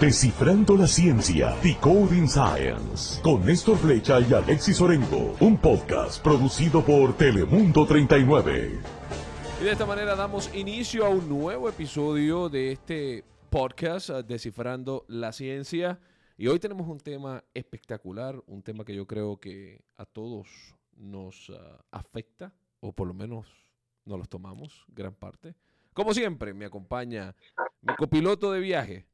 Descifrando la ciencia, Decoding Science, con Néstor Flecha y Alexis Orengo, un podcast producido por Telemundo 39. Y de esta manera damos inicio a un nuevo episodio de este podcast, uh, Descifrando la ciencia. Y hoy tenemos un tema espectacular, un tema que yo creo que a todos nos uh, afecta, o por lo menos nos los tomamos, gran parte. Como siempre, me acompaña mi copiloto de viaje,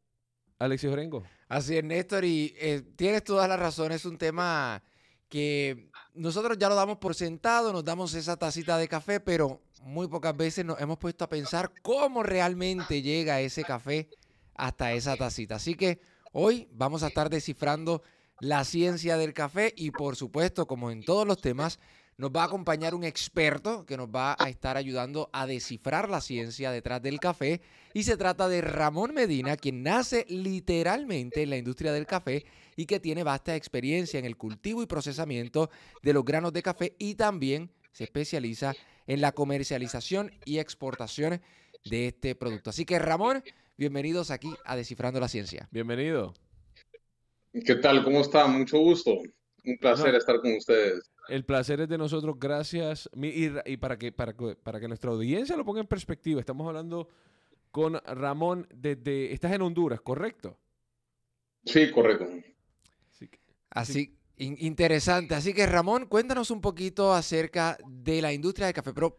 Alexis Orengo. Así es, Néstor, y eh, tienes todas las razones. Es un tema que nosotros ya lo damos por sentado, nos damos esa tacita de café, pero muy pocas veces nos hemos puesto a pensar cómo realmente llega ese café hasta esa tacita. Así que hoy vamos a estar descifrando la ciencia del café y por supuesto, como en todos los temas, nos va a acompañar un experto que nos va a estar ayudando a descifrar la ciencia detrás del café. Y se trata de Ramón Medina, quien nace literalmente en la industria del café y que tiene vasta experiencia en el cultivo y procesamiento de los granos de café y también se especializa en la comercialización y exportación de este producto. Así que Ramón, bienvenidos aquí a Descifrando la Ciencia. Bienvenido. ¿Qué tal? ¿Cómo están? Mucho gusto. Un placer No. estar con ustedes. El placer es de nosotros, gracias. Mi- Y, y para, que, para, que, para que nuestra audiencia lo ponga en perspectiva, estamos hablando con Ramón desde... Estás en Honduras, ¿correcto? Sí, correcto. Así que- Así, in- interesante. Así que Ramón, cuéntanos un poquito acerca de la industria del café. Pero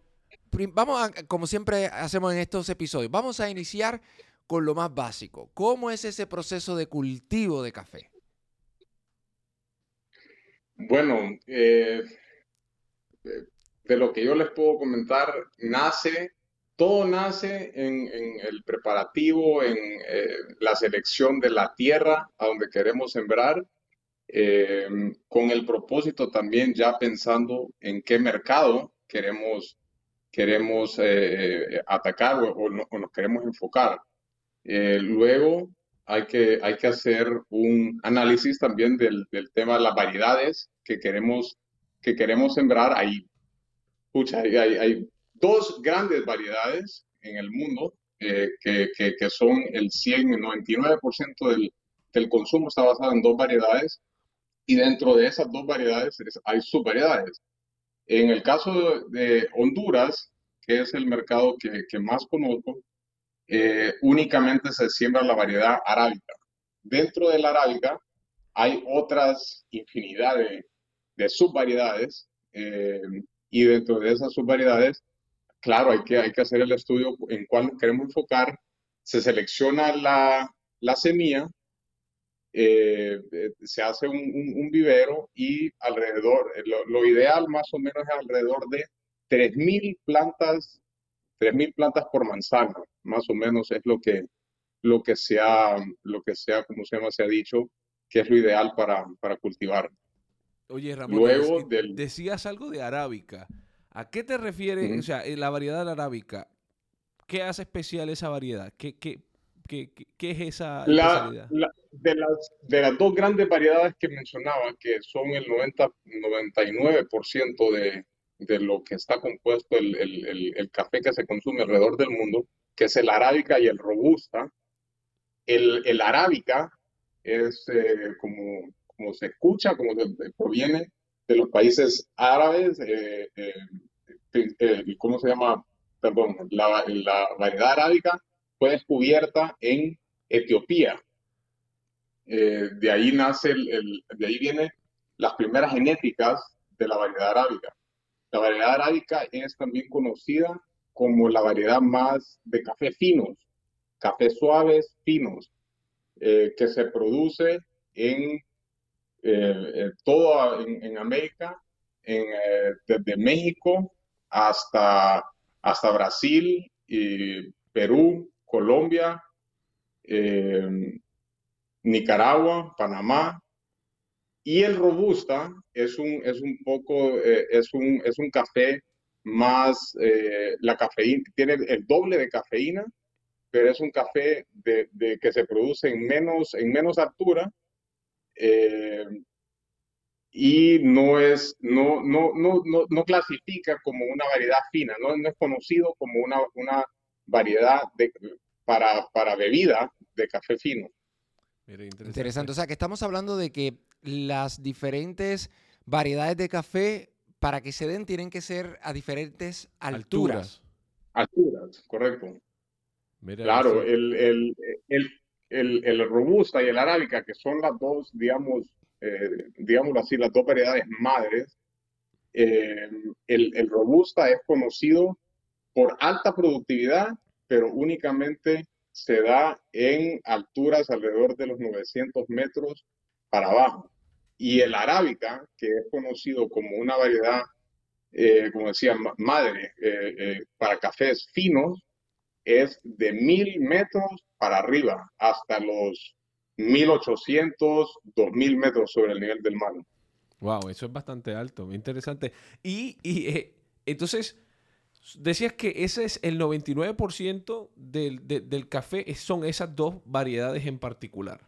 prim- vamos a, como siempre hacemos en estos episodios, vamos a iniciar con lo más básico. ¿Cómo es ese proceso de cultivo de café? Bueno, eh, de lo que yo les puedo comentar, nace, todo nace en, el preparativo, en eh, la selección de la tierra a donde queremos sembrar, eh, con el propósito también ya pensando en qué mercado queremos, queremos atacar o, o no- o nos queremos enfocar. Luego hay que, hay que hacer un análisis también del, del tema de las variedades que queremos, que queremos sembrar. Hay, pucha, hay, hay- dos grandes variedades en el mundo eh, que, que- que son el 100 y el 99% del, del consumo está basado en dos variedades y dentro de esas dos variedades es- hay subvariedades. En el caso de Honduras, que es el mercado que, que más conozco, eh, únicamente se siembra la variedad arábica. Dentro de la arábica hay otras infinidad de, de subvariedades eh, y dentro de esas subvariedades, claro, hay que, hay que hacer el estudio en cuál queremos enfocar. Se selecciona la, la semilla, eh, se hace un, vivero y alrededor, lo, lo ideal más o menos es alrededor de 3.000 plantas 3.000 plantas por manzana, más o menos es lo que, lo que se ha, lo que se ha, como se llama, se ha dicho, que es lo ideal para, para cultivar. Oye, Ramón, Luego del- decías algo de arábica. ¿A qué te refieres? O sea, la variedad de la arábica. ¿Qué hace especial esa variedad? ¿Qué, qué, qué, qué- es esa la- de, las, de las dos grandes variedades que mencionaba, que son el 90, 99% de, de lo que está compuesto el, el- el- café que se consume alrededor del mundo, que es el arábica y el robusta. El, arábica es eh, como, como se escucha, como proviene de los países árabes, eh, eh, eh, ¿cómo se llama? Perdón, la, la variedad arábica fue descubierta en Etiopía. Eh, de ahí nace de ahí vienen las primeras genéticas de la variedad arábica. La variedad arábica es también conocida como la variedad más de café finos, cafés suaves finos, eh, que se produce en eh, eh, toda en, América, desde México hasta, hasta Brasil, Perú, Colombia, Nicaragua, Panamá. Y el robusta es un, es un poco, eh, es un, es un café más, eh, la cafeína, tiene el doble de cafeína, pero es un café de, de que se produce en menos, en menos altura eh, y no es, no, no, no, no, no clasifica como una variedad fina, no, no es conocido como una, una variedad de, para, para bebida de café fino. Mira, interesante. Interesante. O sea, que estamos hablando de que las diferentes variedades de café, para que se den, tienen que ser a diferentes alturas. Alturas, correcto. Mira, Claro, el, el, el, el, el robusta y el arábica, que son las dos, digamos, eh, digámoslo así, las dos variedades madres, eh, el, el robusta es conocido por alta productividad, pero únicamente se da en alturas alrededor de los 900 metros para abajo. Y el arábica, que es conocido como una variedad, eh, como decía, ma- madre eh, eh, para cafés finos, es de mil metros para arriba, hasta los 1800, 2000 metros sobre el nivel del mar. Wow, eso es bastante alto, interesante. Y, y, eh, entonces, decías que ese es el 99% del, de- del café, son esas dos variedades en particular.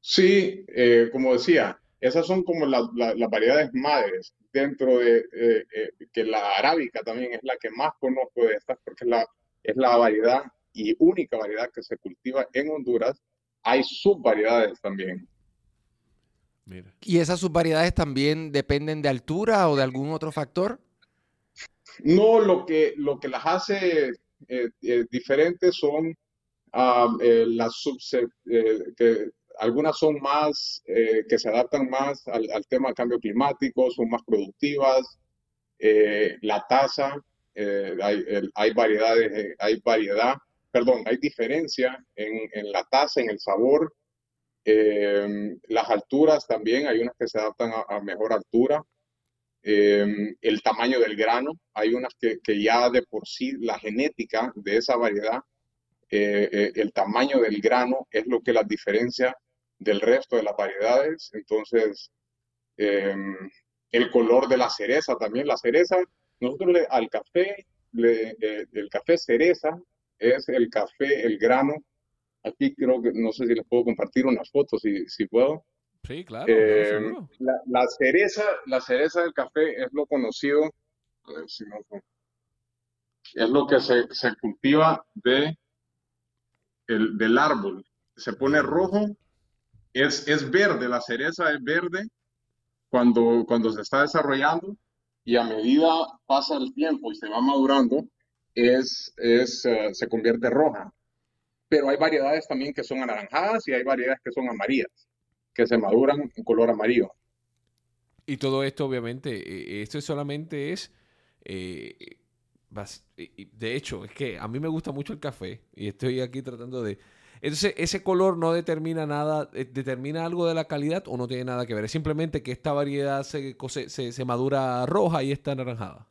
Sí, eh, como decía, esas son como la- la- las variedades madres dentro de eh, eh, que la arábica también es la que más conozco de estas porque es la, es la variedad y única variedad que se cultiva en Honduras. Hay subvariedades también. Mira. ¿Y esas subvariedades también dependen de altura o de algún otro factor? No, lo que, lo que las hace eh, eh, diferentes son ah, eh, las subse- eh, que algunas son más, eh, que se adaptan más al, al tema del cambio climático, son más productivas. Eh, la tasa, eh, hay, hay variedades, eh, hay variedad, perdón, hay diferencia en, en la tasa, en el sabor. Eh, las alturas también, hay unas que se adaptan a, a mejor altura eh, el tamaño del grano. Hay unas que, que ya de por sí la genética de esa variedad, eh, eh, el tamaño del grano es lo que las diferencia del resto de las variedades. Entonces, eh, el color de la cereza también. La cereza, nosotros le- al café, le- eh, el café cereza es el café, el grano. Aquí creo que, no sé si les puedo compartir unas fotos, si, si puedo. Sí, claro, Eh, la, la cereza, la cereza del café es lo conocido, si no- es lo que se, se cultiva de el, del árbol. Se pone rojo, es, es verde, la cereza es verde cuando, cuando se está desarrollando y a medida pasa el tiempo y se va madurando, es, es, eh, se convierte roja. Pero hay variedades también que son anaranjadas y hay variedades que son amarillas, que se maduran en color amarillo. Y todo esto, obviamente, eh, esto solamente es. eh, de hecho, es que a mí me gusta mucho el café y estoy aquí tratando de. Entonces, ese color no determina nada, eh, determina algo de la calidad o no tiene nada que ver. Es simplemente que esta variedad se, cose- se, se madura roja y está anaranjada.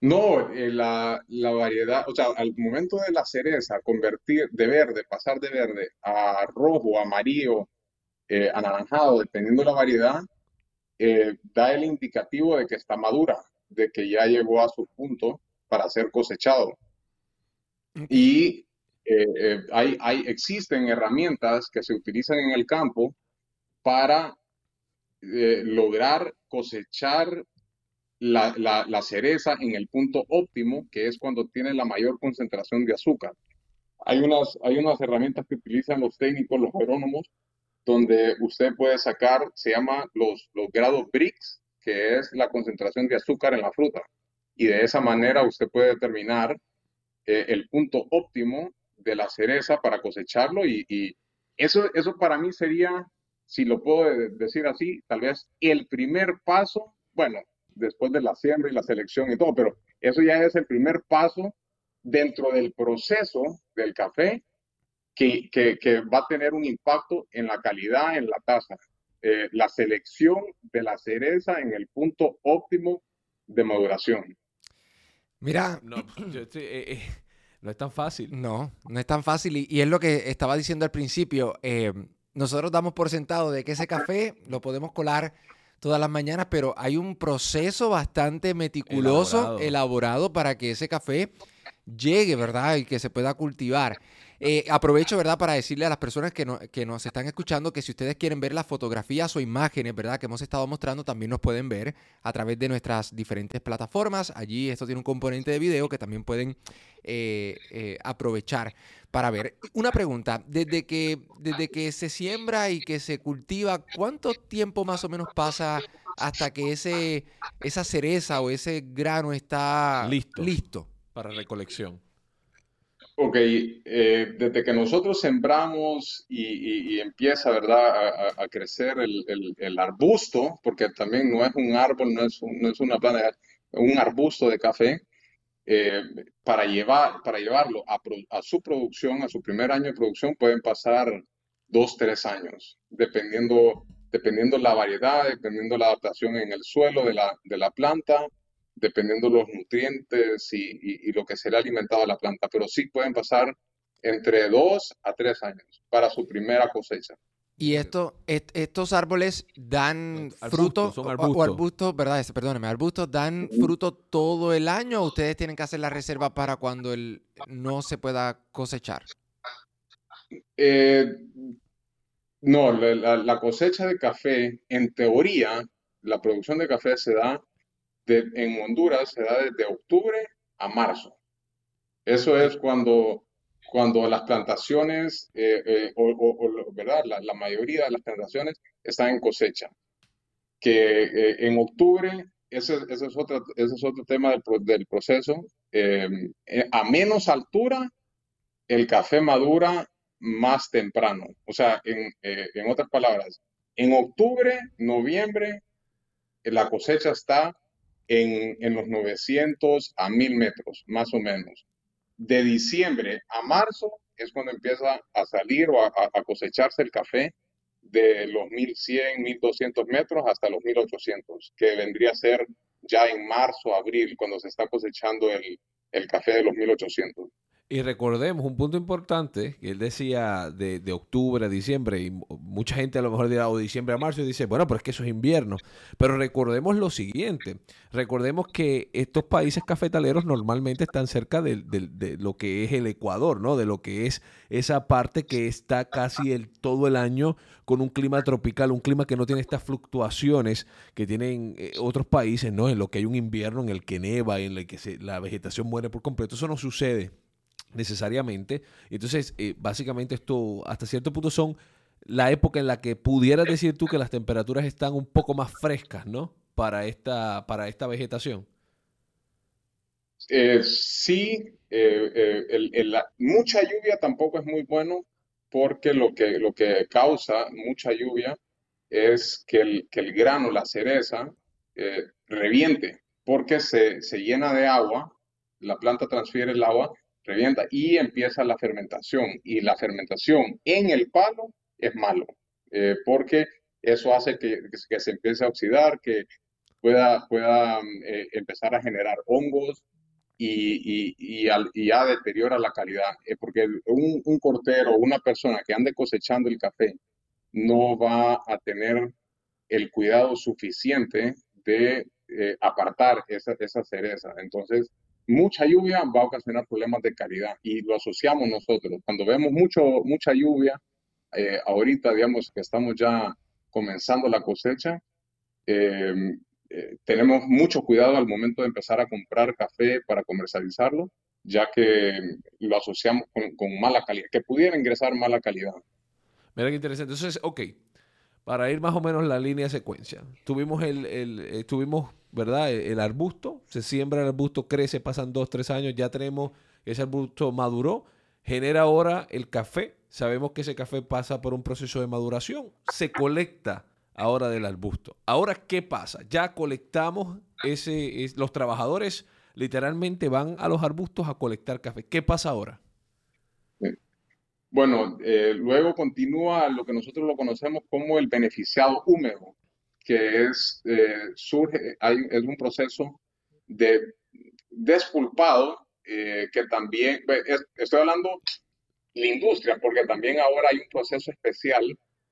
No, eh, la, la variedad, o sea, al momento de la cereza convertir de verde, pasar de verde a rojo, amarillo, eh, anaranjado, dependiendo de la variedad, eh, da el indicativo de que está madura, de que ya llegó a su punto para ser cosechado. Y eh, eh, hay, existen herramientas que se utilizan en el campo para eh, lograr cosechar la, la, cereza en el punto óptimo, que es cuando tiene la mayor concentración de azúcar. Hay unas, hay unas herramientas que utilizan los técnicos, los agrónomos, donde usted puede sacar, se llama los, los grados BRICS, que es la concentración de azúcar en la fruta. Y de esa manera usted puede determinar el punto óptimo de la cereza para cosecharlo y, y eso, eso para mí sería, si lo puedo decir así, tal vez el primer paso, bueno, después de la siembra y la selección y todo, pero eso ya es el primer paso dentro del proceso del café que, que, que va a tener un impacto en la calidad, en la taza. Eh, la selección de la cereza en el punto óptimo de maduración. Mira, No, yo estoy, eh, eh, no es tan fácil. no, no es tan fácil y, y es lo que estaba diciendo al principio. eh, nosotros damos por sentado de que ese café lo podemos colar todas las mañanas, pero hay un proceso bastante meticuloso, Elaborado. elaborado, para que ese café llegue, ¿verdad? Y que se pueda cultivar. Eh, aprovecho, ¿verdad? Para decirle a las personas que, no- que nos están escuchando que si ustedes quieren ver las fotografías o imágenes, ¿verdad? Que hemos estado mostrando, también nos pueden ver a través de nuestras diferentes plataformas. Allí esto tiene un componente de video que también pueden eh, eh, aprovechar para ver. Una pregunta, desde que, desde que se siembra y que se cultiva, ¿cuánto tiempo más o menos pasa hasta que ese, esa cereza o ese grano está Listo. listo? Para recolección. Ok, eh, desde que nosotros sembramos y, y- y empieza, ¿verdad?, a, a- a crecer el, el- el arbusto, porque también no es un árbol, no es, un- no es una planta, es un arbusto de café, eh, para llevar, para llevarlo a, pro- a su producción, a su primer año de producción, pueden pasar dos, tres años, dependiendo, dependiendo la variedad, dependiendo la adaptación en el suelo de la, de la planta, dependiendo los nutrientes y, y- lo que será alimentado a la planta, pero sí pueden pasar entre dos a tres años para su primera cosecha. Y esto, est- estos árboles dan Arbustos, frutos son o- o arbustos. ¿verdad? Este, Perdóneme, arbustos dan fruto todo el año o ustedes tienen que hacer la reserva para cuando el, no se pueda cosechar. Eh, no, la, la- la cosecha de café, en teoría, la producción de café se da de- en Honduras, se da desde octubre a marzo. Eso es cuando, cuando las plantaciones, eh, eh, o, o- o ¿verdad? La, la mayoría de las plantaciones están en cosecha. Que eh, en octubre, ese, ese es otro, ese es otro tema del, del proceso. eh, eh, a menos altura, el café madura más temprano. O sea, en, eh, en otras palabras, en octubre, noviembre, la cosecha está en, en los 900 a 1000 metros, más o menos. De diciembre a marzo es cuando empieza a salir o a, cosecharse el café de los 1100, 1200 metros hasta los 1800, que vendría a ser ya en marzo, abril, cuando se está cosechando el, el café de los 1800. Y recordemos un punto importante, que él decía de, octubre a diciembre, y mu- mucha gente a lo mejor dirá, o diciembre a marzo, y dice, bueno, pero es que eso es invierno. Pero recordemos lo siguiente, recordemos que estos países cafetaleros normalmente están cerca de, lo que es el Ecuador, ¿no? De lo que es esa parte que está casi el, todo el año con un clima tropical, un clima que no tiene estas fluctuaciones que tienen eh, otros países, ¿no? En lo que hay un invierno en el que neva, en el que se- la vegetación muere por completo. Eso no sucede necesariamente. Entonces, eh, básicamente esto hasta cierto punto son la época en la que pudieras decir tú que las temperaturas están un poco más frescas, ¿no? Para esta, para esta vegetación. Eh, sí, eh, la- mucha lluvia tampoco es muy bueno porque lo que, lo que causa mucha lluvia es que el, que el grano, la cereza, reviente porque se, se llena de agua, la planta transfiere el agua, revienta y empieza la fermentación. Y la fermentación en el palo es malo eh, porque eso hace que, que se empiece a oxidar, que pueda, pueda mm, eh, empezar a generar hongos y, y, ya deteriora la calidad. eh, porque un, un cortero una persona que ande cosechando el café no va a tener el cuidado suficiente de eh, apartar esa, esa cereza. Entonces, mucha lluvia va a ocasionar problemas de calidad y lo asociamos nosotros. Cuando vemos mucho, mucha lluvia, eh, ahorita, digamos que estamos ya comenzando la cosecha, eh, eh, tenemos mucho cuidado al momento de empezar a comprar café para comercializarlo, ya que lo asociamos con, con mala calidad, que pudiera ingresar mala calidad. Mira qué interesante. Entonces, ok, para ir más o menos la línea de secuencia. Tuvimos el, el tuvimos, ¿verdad? El, el arbusto, se siembra el arbusto, crece, pasan dos, tres años, ya tenemos, ese arbusto maduró, genera ahora el café. Sabemos que ese café pasa por un proceso de maduración, se colecta ahora del arbusto. Ahora, ¿qué pasa? Ya colectamos ese, es- los trabajadores literalmente van a los arbustos a colectar café. ¿Qué pasa ahora? Bueno, eh, luego continúa lo que nosotros lo conocemos como el beneficiado húmedo, que es, eh, surge, hay, es un proceso de despulpado eh, que también, es- estoy hablando la industria, porque también ahora hay un proceso especial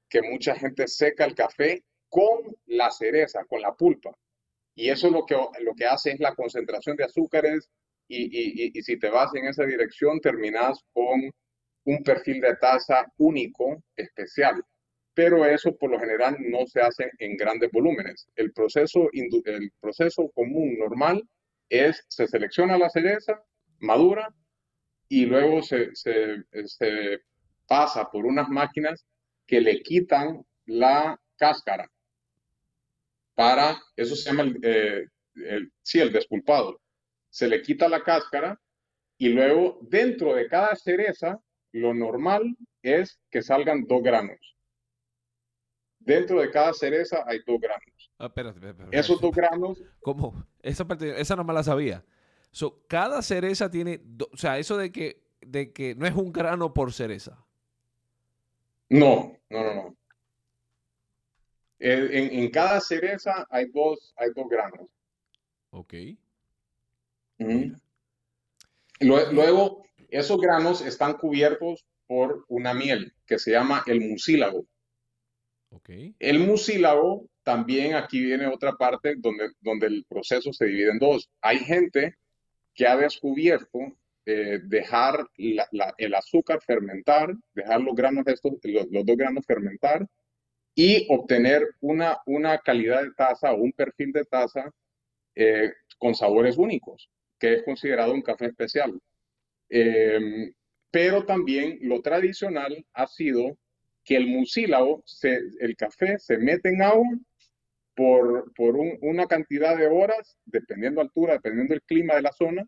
que mucha gente seca el café con la cereza, con la pulpa. Y eso lo que, lo que hace es la concentración de azúcares y, y- y- y si te vas en esa dirección terminas con un perfil de taza único, especial. Pero eso por lo general no se hace en grandes volúmenes. El proceso, el proceso común, normal, es se selecciona la cereza, madura, y luego se, se pasa por unas máquinas que le quitan la cáscara para, eso se llama el, eh, el, el despulpado. Se le quita la cáscara y luego dentro de cada cereza, lo normal es que salgan dos granos. Dentro de cada cereza hay dos granos. Ah, espérate, espérate, espérate. Esos dos granos, ¿Cómo? Esa parte, esa no me la sabía. So, cada cereza tiene, do- o sea, eso de que, de que no es un grano por cereza. no, no, no, no. En, en- en cada cereza hay dos, hay dos granos. Ok. Luego, esos granos están cubiertos por una miel que se llama el mucílago. El mucílago, también aquí viene otra parte donde, donde el proceso se divide en dos. Hay gente que ha descubierto eh, dejar la- la- el azúcar fermentar, dejar los granos estos, los, los dos granos fermentar y obtener una, una calidad de taza o un perfil de taza eh, con sabores únicos, que es considerado un café especial. Eh, pero también lo tradicional ha sido que el mucílago, el café se mete en agua por, por un- una cantidad de horas, dependiendo altura, dependiendo del clima de la zona,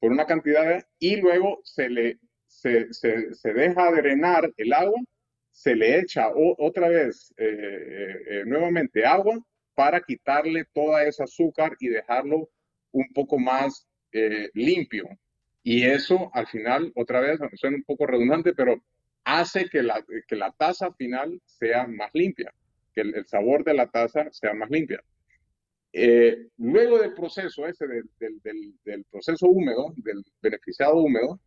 por una cantidad y luego se le se, se- deja drenar el agua, se le echa otra vez eh, eh, eh, nuevamente agua para quitarle toda esa azúcar y dejarlo un poco más limpio. Y eso al final, otra vez, suena un poco redundante, pero hace que la, que la taza final sea más limpia, que el, sabor de la taza sea más limpia. Eh, luego del proceso ese, del- del proceso húmedo, del beneficiado húmedo,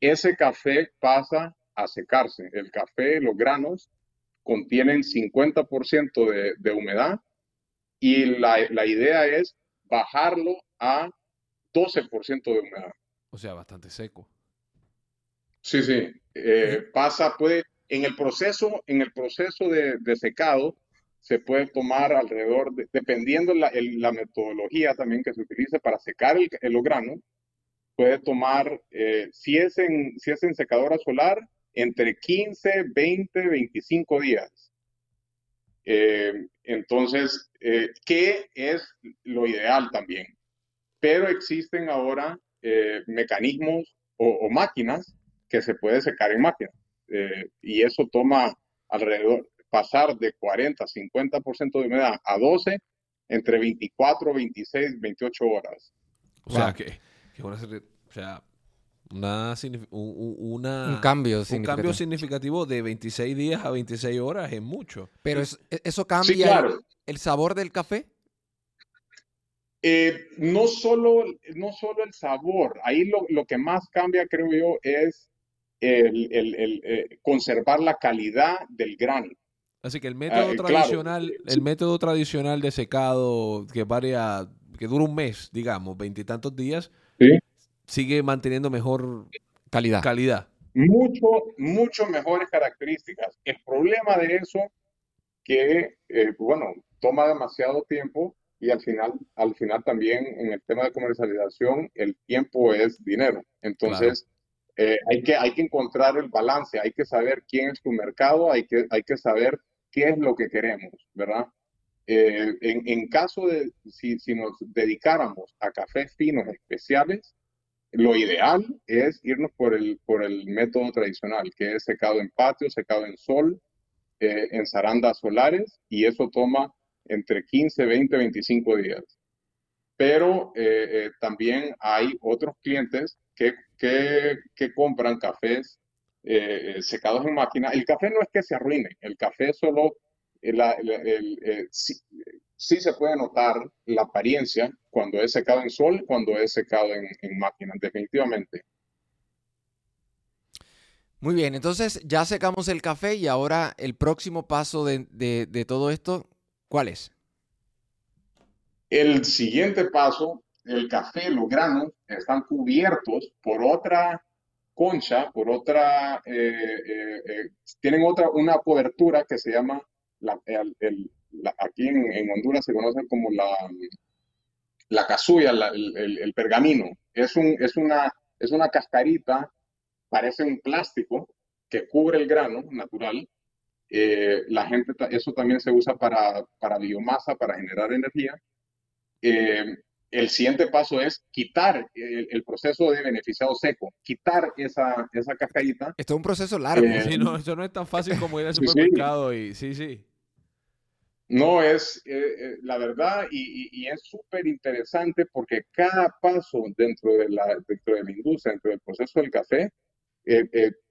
ese café pasa a secarse. El café, los granos, contienen 50% de, de humedad y la, la idea es bajarlo a 12% de humedad. O sea, bastante seco. Sí, sí. Eh, pasa, puede, en el proceso, en el proceso de, de secado, se puede tomar alrededor, de- dependiendo la, el- la metodología también que se utilice para secar el, el grano, puede tomar, eh, si es en, si es en secadora solar, entre 15, 20, 25 días. Eh, entonces, eh, ¿qué es lo ideal también? Pero existen ahora eh, mecanismos o, o máquinas que se puede secar en máquina. Eh, y eso toma alrededor, pasar de 40, 50% de humedad a 12, entre 24, 26, 28 horas. O sea, que, que una, serie- o sea, una, signif- un, un- una- Un cambio un significativo. cambio significativo de 26 días a 26 horas es mucho. Pero es- e- eso cambia Sí, el- claro. el, sabor del café. Eh, no solo, no solo el sabor, ahí lo, lo que más cambia, creo yo, es el, el- el, eh, conservar la calidad del grano. Así que el método eh, claro. tradicional, el método tradicional de secado que varía, que dura un mes, digamos, veintitantos días, Sí. sigue manteniendo mejor Calidad. calidad. Mucho, mucho mejores características. El problema de eso, que, eh, bueno, toma demasiado tiempo y al final, al final también en el tema de comercialización, el tiempo es dinero. Entonces, eh, hay que, hay que encontrar el balance, hay que saber quién es tu mercado, hay que, hay que saber qué es lo que queremos, ¿verdad? Eh, en, en caso de, si, si nos dedicáramos a cafés finos especiales, lo ideal es irnos por el, por el método tradicional, que es secado en patio, secado en sol, eh, en zarandas solares, y eso toma entre 15, 20, 25 días. Pero eh, eh, también hay otros clientes que, que, que compran cafés eh, eh, secados en máquina. El café no es que se arruine, el café solo, el, el- el- eh, sí, sí se puede notar la apariencia cuando es secado en sol, cuando es secado en, en máquina, definitivamente. Muy bien, entonces ya secamos el café y ahora el próximo paso de, de- de todo esto, ¿cuál es? El siguiente paso, el café, los granos están cubiertos por otra concha, por otra, eh, eh, eh, tienen otra, una cobertura que se llama, aquí en, Honduras se conoce como la, la casulla, la- el, pergamino. Es una, es una cascarita parece un plástico que cubre el grano natural. Eh, la gente, eso también se usa para, para biomasa, para generar energía. Eh, el siguiente paso es quitar el, proceso de beneficiado seco, quitar esa, esa cascadita. Esto es un proceso largo. Eh, sí, no, eso no es tan fácil como ir al supermercado y sí, sí. No, es la verdad y, y es súper interesante porque cada paso dentro de, la, dentro de la industria, dentro del proceso del café,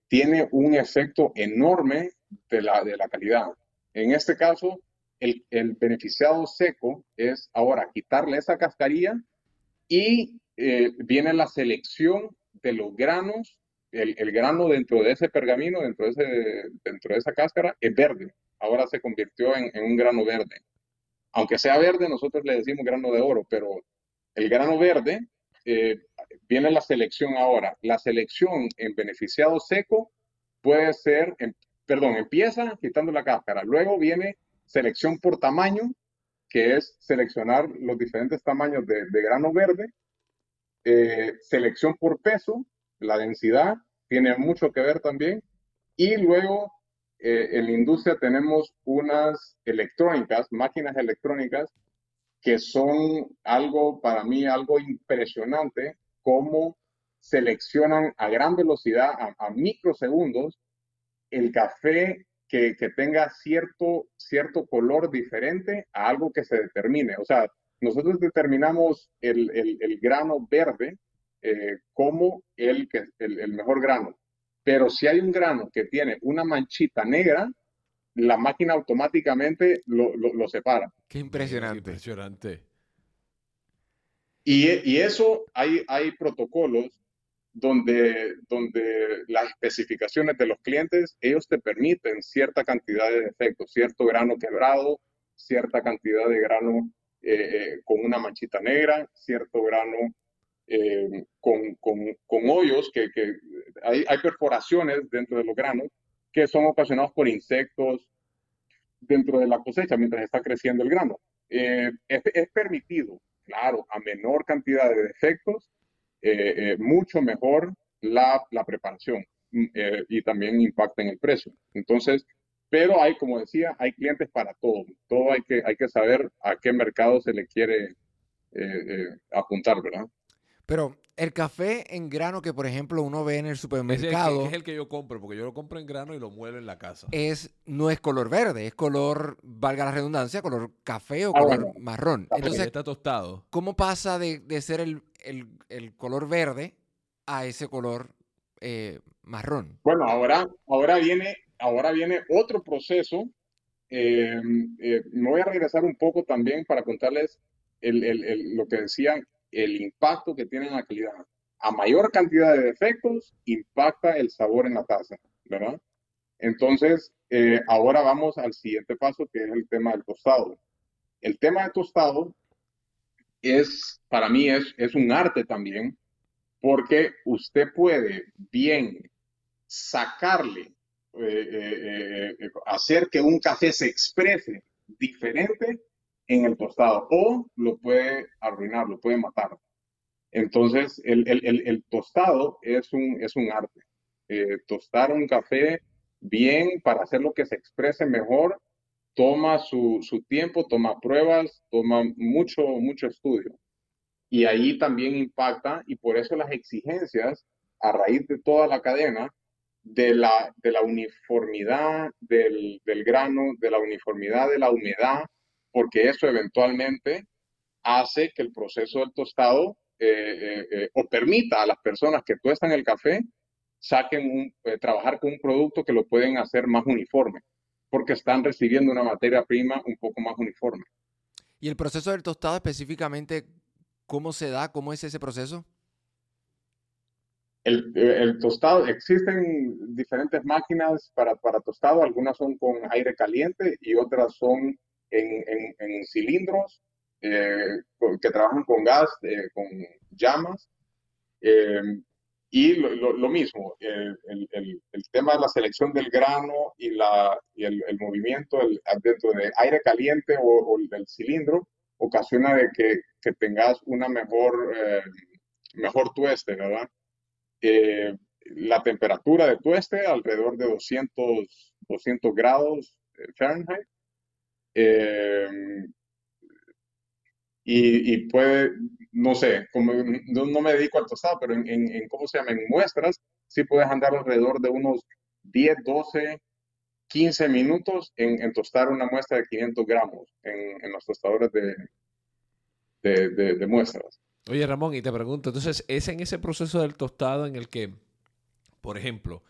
tiene un efecto enorme de la, de la calidad. En este caso, el, el beneficiado seco es ahora quitarle esa cascarilla y eh, viene la selección de los granos. El, el, grano dentro de ese pergamino, dentro de, dentro de esa cáscara, es verde. Ahora se convirtió en, en un grano verde. Aunque sea verde, nosotros le decimos grano de oro, pero el grano verde eh, viene la selección ahora. La selección en beneficiado seco puede ser, perdón, empieza quitando la cáscara. Luego viene selección por tamaño, que es seleccionar los diferentes tamaños de, grano verde. Eh, selección por peso, la densidad tiene mucho que ver también. Y luego eh, en la industria tenemos unas electrónicas, máquinas electrónicas, que son algo, para mí, algo impresionante, cómo seleccionan a gran velocidad, a, microsegundos, el café que, que, tenga cierto, cierto color diferente a algo que se determine. O sea, nosotros determinamos el, el, el grano verde eh, como el, que, el, el mejor grano. Pero si hay un grano que tiene una manchita negra, la máquina automáticamente lo, lo, separa. Qué impresionante. impresionante. Y, y, eso hay, hay protocolos donde, donde las especificaciones de los clientes, ellos te permiten cierta cantidad de defectos, cierto grano quebrado, cierta cantidad de grano eh, eh, con una manchita negra, cierto grano eh, con, con, con, hoyos, que, que hay, hay perforaciones dentro de los granos que son ocasionados por insectos dentro de la cosecha mientras está creciendo el grano. Es, permitido, claro, a menor cantidad de defectos, eh, eh, mucho mejor la, la preparación mm, y también impacta en el precio. Entonces, pero hay, como decía, hay clientes para todo. Todo hay que, hay que saber a qué mercado se le quiere apuntar, ¿verdad? Pero el café en grano que, por ejemplo, uno ve en el supermercado. Es el, que, yo compro, porque yo lo compro en grano y lo muelo en la casa. Es, no es color verde, es color, valga la redundancia, color café o ah, color marrón. Entonces, está tostado. ¿Cómo pasa de, ser el, color verde a ese color eh, marrón? Bueno, ahora, ahora, viene, ahora viene otro proceso. Eh, eh, me voy a regresar un poco también para contarles lo que decían el impacto que tiene en la calidad. A mayor cantidad de defectos, impacta el sabor en la taza, ¿verdad? Entonces, ahora vamos al siguiente paso, que es el tema del tostado. El tema del tostado es, para mí, es, es un arte también, porque usted puede bien sacarle, eh, eh, hacer que un café se exprese diferente en el tostado o lo puede arruinar, lo puede matar. Entonces, el, el, el, tostado es un, es un arte. Eh, tostar un café bien para hacer lo que se exprese mejor toma su, su, tiempo, toma pruebas, toma mucho, mucho estudio. Y ahí también impacta, y por eso las exigencias a raíz de toda la cadena, de la, de la uniformidad del, del grano, de la uniformidad de la humedad, porque eso eventualmente hace que el proceso del tostado eh, eh, eh, o permita a las personas que tuestan el café saquen un, trabajar con un producto que lo pueden hacer más uniforme, porque están recibiendo una materia prima un poco más uniforme. ¿Y el proceso del tostado específicamente, cómo se da? ¿Cómo es ese proceso? El, el, tostado, existen diferentes máquinas para, para, tostado, algunas son con aire caliente y otras son en, cilindros eh, que trabajan con gas, eh, con llamas. Eh, y lo, mismo, el, tema de la selección del grano y, la, y el, movimiento dentro de aire caliente o, del cilindro ocasiona de que, tengas una mejor, mejor tueste, ¿verdad? la temperatura de tueste alrededor de 200, 200 grados Fahrenheit. Eh, y, puede, no sé, como, no, me dedico al tostado, pero en, en, ¿cómo se llama? En muestras, sí puedes andar alrededor de unos 10, 12, 15 minutos en, tostar una muestra de 500 gramos en, los tostadores de, de, de, muestras. Oye, Ramón, y te pregunto, entonces, ¿es en ese proceso del tostado en el que, por ejemplo,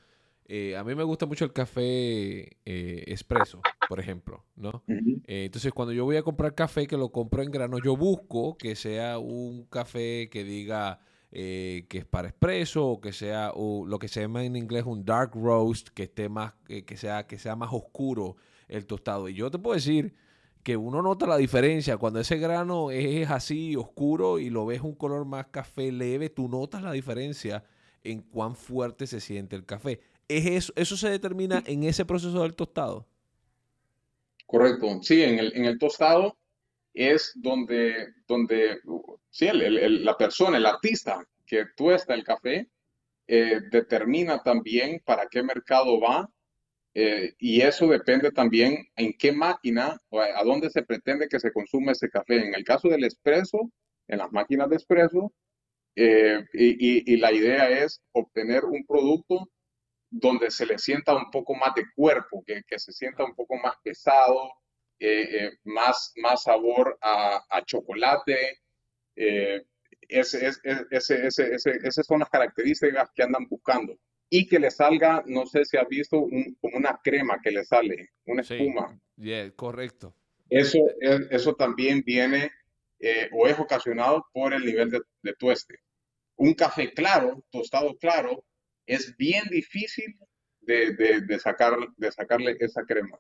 eh, a mí me gusta mucho el café eh, expreso, por ejemplo, ¿no? Eh, entonces, cuando yo voy a comprar café que lo compro en grano, yo busco que sea un café que diga que es para expreso o que sea lo que se llama en inglés un dark roast, que esté más, que sea, que sea más oscuro el tostado. Y yo te puedo decir que uno nota la diferencia cuando ese grano es así oscuro y lo ves un color más café leve, tú notas la diferencia en cuán fuerte se siente el café. ¿Es eso, ¿Eso se determina en ese proceso del tostado? Correcto. Sí, en el, tostado es donde, donde sí, la persona, el artista que tuesta el café, eh, determina también para qué mercado va eh, y eso depende también en qué máquina o a, dónde se pretende que se consuma ese café. En el caso del espresso, en las máquinas de espresso, eh, y, la idea es obtener un producto donde se le sienta un poco más de cuerpo, que, que se sienta un poco más pesado, eh, eh, más, más sabor a, a chocolate. Eh, ese, ese, ese, esas son las características que andan buscando. Y que le salga, no sé si has visto, un, como una crema que le sale, una espuma. Sí, correcto. Eso, eso también viene o es ocasionado por el nivel de, de tueste. Un café claro, tostado claro, es bien difícil de, sacar, de sacarle esa crema.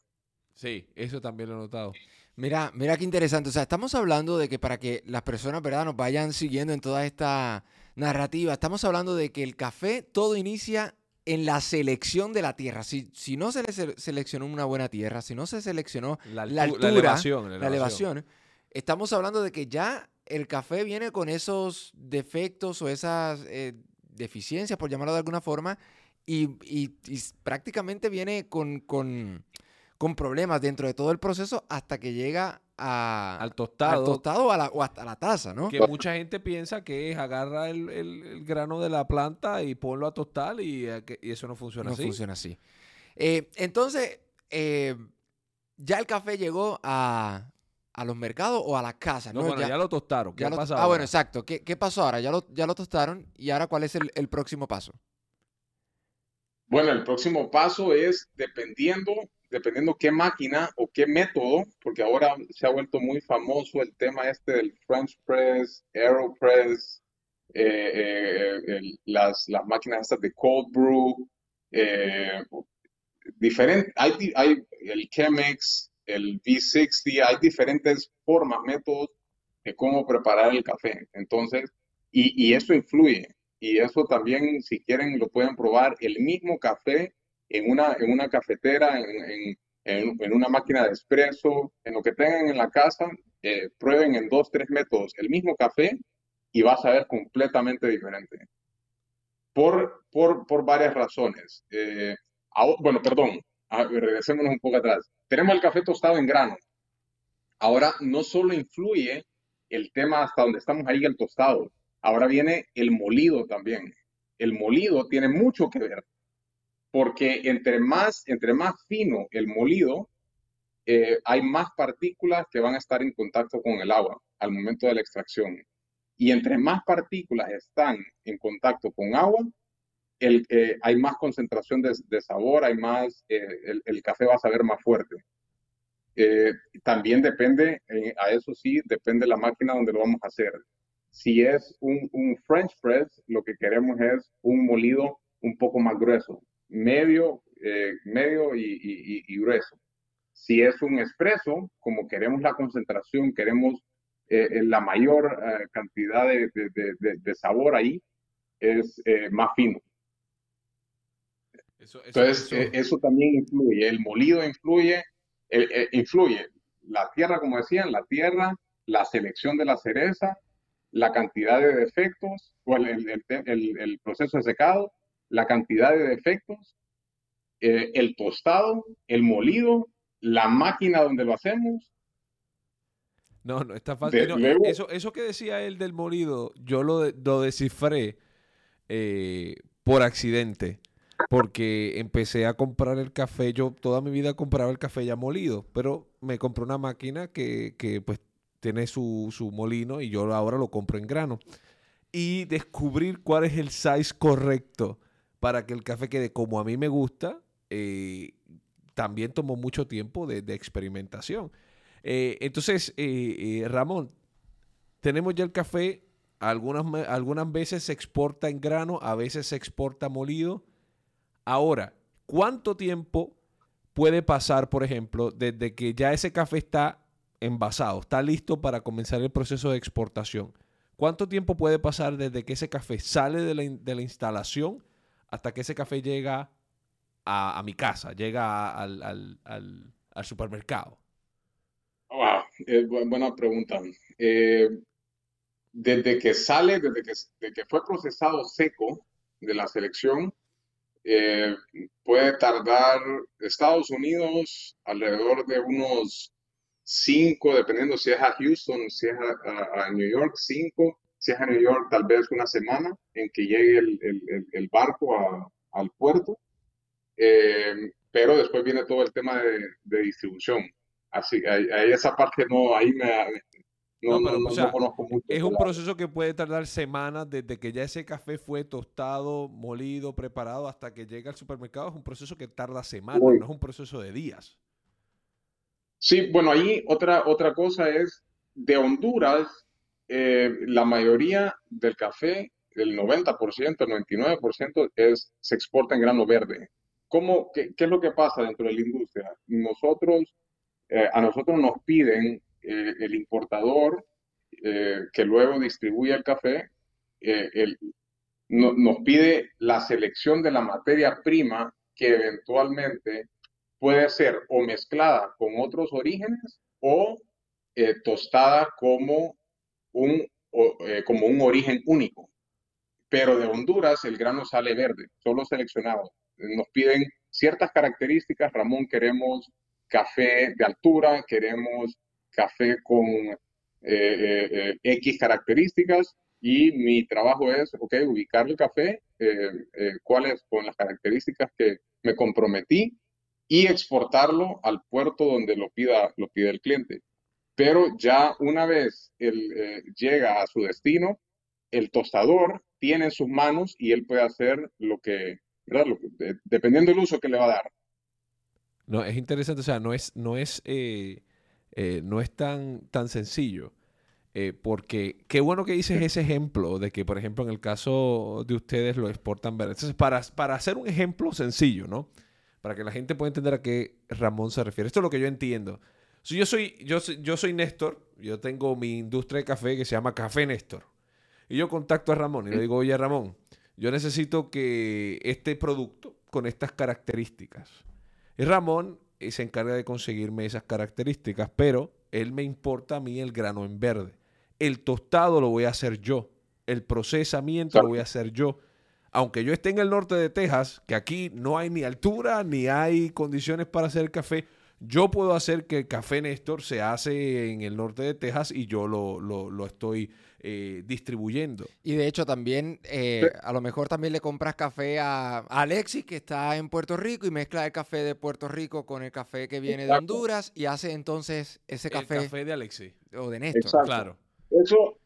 Sí, eso también lo he notado. Mira, mira qué interesante. O sea, estamos hablando de que para que las personas, ¿verdad?, nos vayan siguiendo en toda esta narrativa, estamos hablando de que el café todo inicia en la selección de la tierra. Si, si no se le seleccionó una buena tierra, si no se seleccionó la, altura, elevación, la, elevación. estamos hablando de que ya el café viene con esos defectos o esas eh, deficiencias, por llamarlo de alguna forma, y, prácticamente viene con, con, problemas dentro de todo el proceso hasta que llega a, al tostado, tostado o hasta la taza, ¿no? Que mucha gente piensa que es agarra el, grano de la planta y ponlo a tostar y, eso no funciona así. No funciona así. Eh, entonces, eh, ya el café llegó a, a los mercados o a la casa. No, bueno, ya, lo tostaron. ¿Qué pasa Ah, bueno, exacto. ¿Qué, pasó ahora? Ya lo, ya lo tostaron y ahora ¿cuál es el, próximo paso? Bueno, el próximo paso es dependiendo, dependiendo qué máquina o qué método, porque ahora se ha vuelto muy famoso el tema este del French Press, Aeropress, eh, eh, las, las máquinas estas de cold brew, eh, diferente, hay, hay el Chemex, el V60, hay diferentes formas, métodos de cómo preparar el café. Entonces, y, y eso influye. Y eso también, si quieren, lo pueden probar. El mismo café en una, en una cafetera, en, en, en una máquina de espresso, en lo que tengan en la casa, eh, prueben en dos, tres métodos el mismo café y vas a ver completamente diferente. Por, por, por varias razones. Eh, bueno, perdón, regresémonos un poco atrás. Tenemos el café tostado en grano. Ahora no solo influye el tema hasta donde estamos ahí, el tostado. Ahora viene el molido también. El molido tiene mucho que ver, porque entre más, entre más fino el molido, eh, hay más partículas que van a estar en contacto con el agua al momento de la extracción. Y entre más partículas están en contacto con agua, el, eh, hay más concentración de, sabor, hay más, eh, el, café va a saber más fuerte. Eh, también depende, a eso sí, depende la máquina donde lo vamos a hacer. Si es un, French press, lo que queremos es un molido un poco más grueso, medio, medio y, grueso. Si es un espresso, como queremos la concentración, queremos la mayor cantidad de, de, sabor ahí, es más fino. Entonces, eh, eso. también influye, el molido influye, eh, influye la tierra, como decían, la tierra, la selección de la cereza, la cantidad de defectos, o el, el, proceso de secado, la cantidad de defectos, eh, el tostado, el molido, la máquina donde lo hacemos. No, no, está fácil. eso, eso que decía él del molido, yo lo, lo descifré eh, por accidente. Porque empecé a comprar el café. Yo toda mi vida compraba el café ya molido. Pero me compré una máquina que, que pues tiene su, su, molino y yo ahora lo compro en grano. Y descubrir cuál es el size correcto para que el café quede como a mí me gusta, eh, también tomó mucho tiempo de, experimentación. Eh, entonces, eh, Ramón, tenemos ya el café, algunas, algunas veces se exporta en grano, a veces se exporta molido. Ahora, ¿cuánto tiempo puede pasar, por ejemplo, desde que ya ese café está envasado, está listo para comenzar el proceso de exportación? ¿Cuánto tiempo puede pasar desde que ese café sale de la, instalación hasta que ese café llega a, mi casa, llega al, supermercado? Wow, buena pregunta. Eh, desde que sale, desde que, fue procesado seco de la selección, eh, puede tardar Estados Unidos alrededor de unos cinco, dependiendo si es a Houston, si es a, New York, cinco, si es a New York, tal vez una semana en que llegue el, barco al puerto. Eh, pero después viene todo el tema de, distribución. Así, ahí, esa parte no, ahí me, no, conozco mucho. Es un proceso que puede tardar semanas desde que ya ese café fue tostado, molido, preparado hasta que llega al supermercado. Es un proceso que tarda semanas, no es un proceso de días. Sí, bueno, ahí otra, otra cosa es, de Honduras, eh, la mayoría del café, el 90%, el 99% es, se exporta en grano verde. ¿Cómo, qué, es lo que pasa dentro de la industria? Nosotros, eh, a nosotros nos piden eh, el importador que luego distribuye el café, nos pide la selección de la materia prima que eventualmente puede ser o mezclada con otros orígenes o eh, tostada como un, eh, como un origen único. Pero de Honduras el grano sale verde, solo seleccionado. Nos piden ciertas características. Ramón, queremos café de altura, queremos café con eh, X características y mi trabajo es, ok, ubicar el café, cuáles con las características que me comprometí y exportarlo al puerto donde lo pida, lo pide el cliente. Pero ya una vez él eh, llega a su destino, el tostador tiene en sus manos y él puede hacer lo que, dependiendo del uso que le va a dar. No, es interesante, o sea, no es, no es, eh, eh, no es tan, tan sencillo. porque qué bueno que dices ese ejemplo de que, por ejemplo, en el caso de ustedes lo exportan verde. Entonces, para, para hacer un ejemplo sencillo, ¿no? para que la gente pueda entender a qué Ramón se refiere. Esto es lo que yo entiendo. Si yo, soy, yo, yo soy Néstor, yo tengo mi industria de café que se llama Café Néstor. Y yo contacto a Ramón y le digo, oye Ramón, yo necesito que este producto con estas características. Y Ramón eh, se encarga de conseguirme esas características, pero él me importa a mí el grano en verde. El tostado lo voy a hacer yo. El procesamiento lo voy a hacer yo aunque yo esté en el norte de Texas, que aquí no hay ni altura ni hay condiciones para hacer café, yo puedo hacer que el café Néstor se hace en el norte de Texas y yo lo, estoy eh, distribuyendo. Y de hecho también, eh, a lo mejor también le compras café a, Alexis, que está en Puerto Rico, y mezcla el café de Puerto Rico con el café que viene de Honduras y hace entonces ese café. El café de Alexis. O de Néstor. Claro. Eso,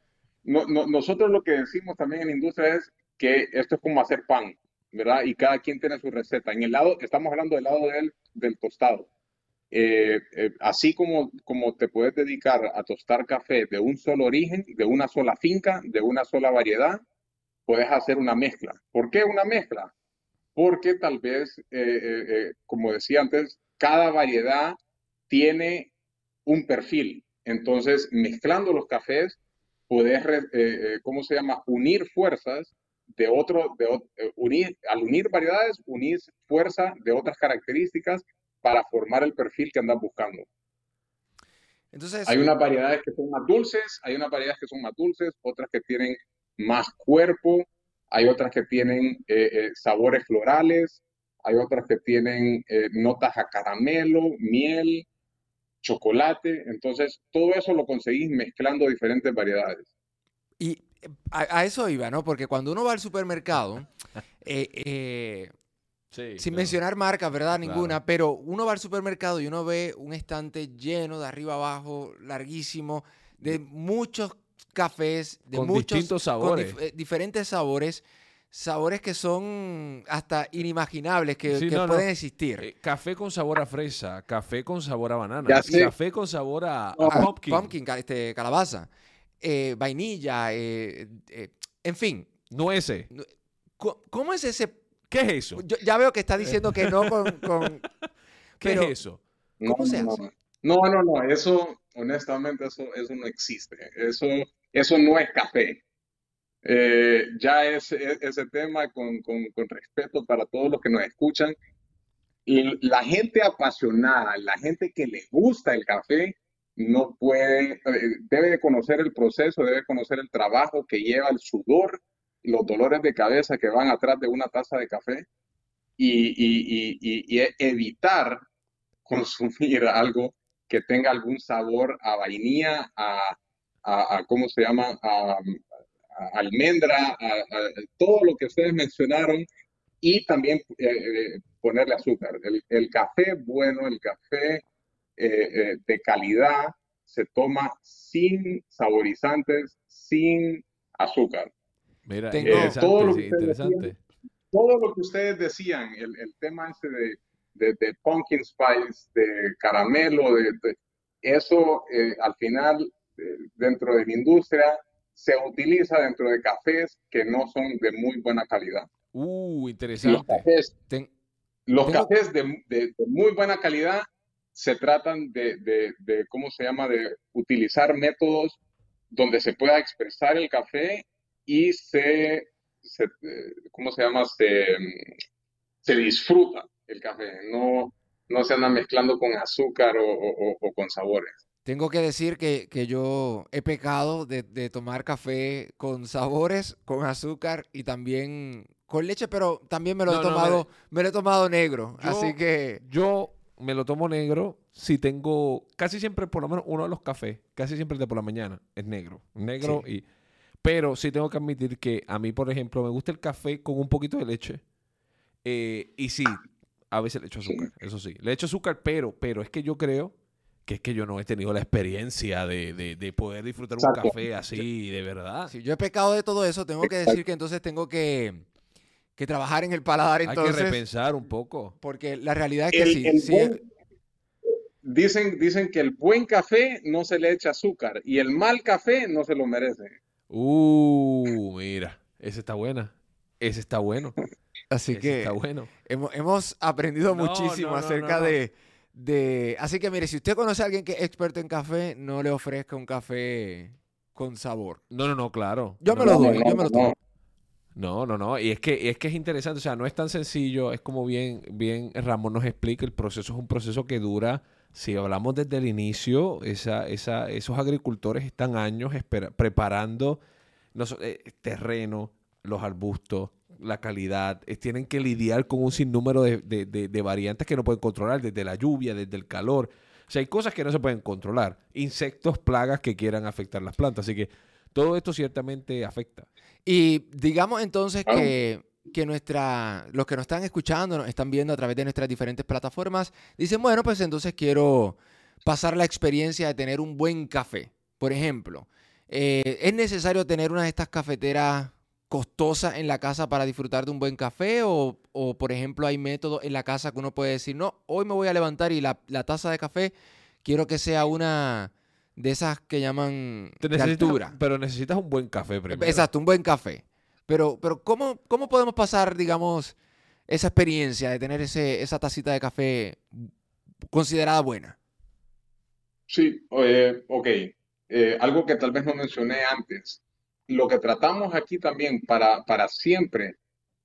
nosotros lo que decimos también en la industria es que esto es como hacer pan, ¿verdad? Y cada quien tiene su receta. En el lado, estamos hablando del lado del, del tostado. Eh, eh, así como, como te puedes dedicar a tostar café de un solo origen, de una sola finca, de una sola variedad, puedes hacer una mezcla. ¿Por qué una mezcla? Porque tal vez, eh, como decía antes, cada variedad tiene un perfil. Entonces, mezclando los cafés, puedes, ¿cómo se llama? Unir fuerzas de otro, de, unir, al unir variedades, unir fuerza de otras características para formar el perfil que andas buscando. Entonces, hay unas variedades que son más dulces, hay unas variedades que son más dulces, otras que tienen más cuerpo, hay otras que tienen eh, eh, sabores florales, hay otras que tienen eh, notas a caramelo, miel, chocolate. Entonces, todo eso lo conseguís mezclando diferentes variedades. Y a, eso iba, ¿no? Porque cuando uno va al supermercado, sin mencionar marcas, ¿verdad? Ninguna, pero uno va al supermercado y uno ve un estante lleno de arriba abajo, larguísimo, de muchos cafés, de muchos distintos sabores. Eh, diferentes sabores, sabores que son hasta inimaginables que, pueden existir. Eh, café con sabor a fresa, café con sabor a banana, café con sabor a, pumpkin. pumpkin, este, calabaza, eh, vainilla, en fin. Nueces. ¿Cómo es ese ¿Qué es eso? Yo ya veo que está diciendo que no con... ¿Qué es eso? ¿Cómo se hace? No, no, no, eso, honestamente, eso, eso no existe. Eso, eso no es café. Eh, ya es, ese tema con, con, con, respeto para todos los que nos escuchan. Y la gente apasionada, la gente que le gusta el café, no puede, eh, debe de conocer el proceso, debe conocer el trabajo que lleva el sudor los dolores de cabeza que van atrás de una taza de café y, evitar consumir algo que tenga algún sabor a vainilla, a, ¿cómo se llama? A, almendra, a, todo lo que ustedes mencionaron y también eh, eh, ponerle azúcar. El, café bueno, el café eh, de calidad se toma sin saborizantes, sin azúcar. Mira, todo, lo que interesante. todo lo que ustedes decían, el, el tema ese de, de, pumpkin spice, de caramelo, de, eso eh, al final eh, dentro de la industria se utiliza dentro de cafés que no son de muy buena calidad. Uh, interesante. Los cafés, los cafés de, de, muy buena calidad se tratan de, de, ¿cómo se llama?, de utilizar métodos donde se pueda expresar el café y se, se ¿cómo se llama? Se, se, disfruta el café, no, no se anda mezclando con azúcar o, o, con sabores. Tengo que decir que, que yo he pecado de, de, tomar café con sabores, con azúcar y también con leche, pero también me lo he tomado, me, lo he tomado negro, así que yo me lo tomo negro si tengo casi siempre por lo menos uno de los cafés, casi siempre de por la mañana es negro, negro y pero sí tengo que admitir que a mí, por ejemplo, me gusta el café con un poquito de leche. Eh, y sí, a veces le echo azúcar, eso sí. Le echo azúcar, pero, pero es que yo creo que es que yo no he tenido la experiencia de, poder disfrutar un café así, de verdad. Si yo he pecado de todo eso, tengo que decir que entonces tengo que, trabajar en el paladar entonces. Hay que repensar un poco. Porque la realidad es que sí. dicen, dicen que el buen café no se le echa azúcar y el mal café no se lo merece. Uh, mira, ese está buena. Ese está bueno. Así que está bueno. Hemos, aprendido muchísimo acerca de, de... Así que mire, si usted conoce a alguien que es experto en café, no le ofrezca un café con sabor. No, no, no, claro. Yo me lo doy, yo me lo tomo. No, no, no. Y es que, es que es interesante. O sea, no es tan sencillo. Es como bien, bien Ramón nos explica. El proceso es un proceso que dura si hablamos desde el inicio, esa, esa, esos agricultores están años preparando eh, terreno, los arbustos, la calidad, tienen que lidiar con un sinnúmero de, de, variantes que no pueden controlar, desde la lluvia, desde el calor. O sea, hay cosas que no se pueden controlar. Insectos, plagas que quieran afectar las plantas. Así que todo esto ciertamente afecta. Y digamos entonces que que nuestra, los que nos están escuchando, nos están viendo a través de nuestras diferentes plataformas, dicen, bueno, pues entonces quiero pasar la experiencia de tener un buen café. Por ejemplo, eh, ¿es necesario tener una de estas cafeteras costosas en la casa para disfrutar de un buen café? O, por ejemplo, hay métodos en la casa que uno puede decir, no, hoy me voy a levantar y la, taza de café quiero que sea una de esas que llaman de altura. Pero necesitas un buen café primero. Exacto, un buen café. Pero, pero ¿cómo, ¿cómo podemos pasar, digamos, esa experiencia de tener ese, esa tacita de café considerada buena? Sí, ok. Eh, algo que tal vez no mencioné antes. Lo que tratamos aquí también para, para siempre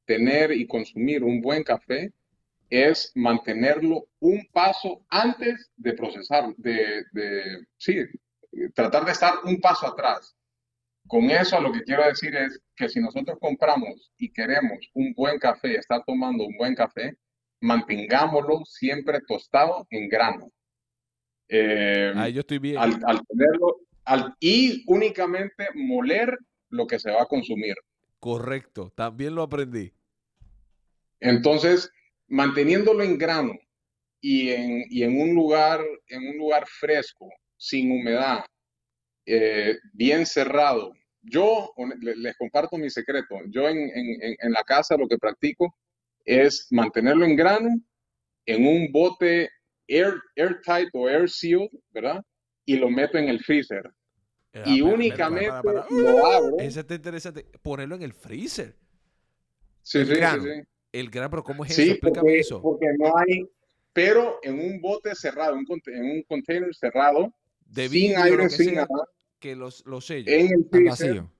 tener y consumir un buen café es mantenerlo un paso antes de procesar, de, de, sí, tratar de estar un paso atrás. Con eso lo que quiero decir es que si nosotros compramos y queremos un buen café, estar tomando un buen café, mantengámoslo siempre tostado en grano. Eh, Ahí yo estoy bien. al, al tenerlo al, y únicamente moler lo que se va a consumir. Correcto, también lo aprendí. Entonces, manteniéndolo en grano y en, y en un lugar, en un lugar fresco, sin humedad, eh, bien cerrado. Yo les comparto mi secreto. Yo en, en- en- la casa lo que practico es mantenerlo en grano en un bote air, airtight o air sealed, ¿verdad? Y lo meto en el freezer. Ah, Y para, únicamente para, para, lo abro. Ese está interesante. Ponerlo en el freezer. Sí, el sí, grano. sí. El gran, pero ¿cómo es eso? Sí, Explícame porque, eso. porque no hay, pero en un bote cerrado, en un container cerrado, De sin aire, lo que sin sea, nada, que los, los sellos. en el Al freezer, vacío.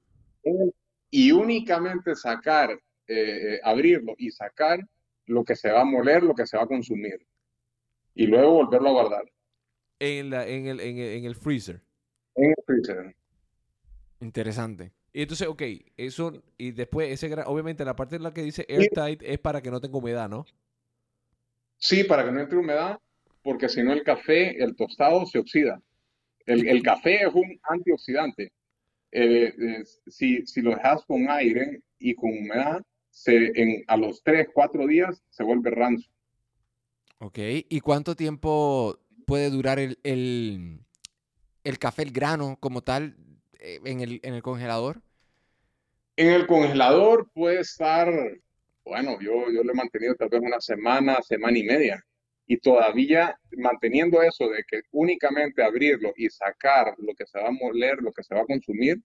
en el- y únicamente sacar, eh, eh, abrirlo y sacar lo que se va a moler, lo que se va a consumir. Y luego volverlo a guardar En, la, en, el, en, el, en el freezer. en el freezer. Interesante. Y entonces, ok, eso, y después ese gran, obviamente la parte en la que dice airtight es para que no tenga humedad, ¿no? Sí, para que no entre humedad, porque si no el café, el tostado se oxida. El, el café es un antioxidante. Eh, eh, si, si lo dejas con aire y con humedad, se, en, a los 3, 4 días se vuelve rancio. Ok. ¿Y cuánto tiempo puede durar el, el, el café, el grano como tal, eh, en el, en el congelador? En el congelador puede estar, bueno, yo, yo lo he mantenido tal vez una semana, semana y media. Y todavía manteniendo eso de que únicamente abrirlo y sacar lo que se va a moler, lo que se va a consumir,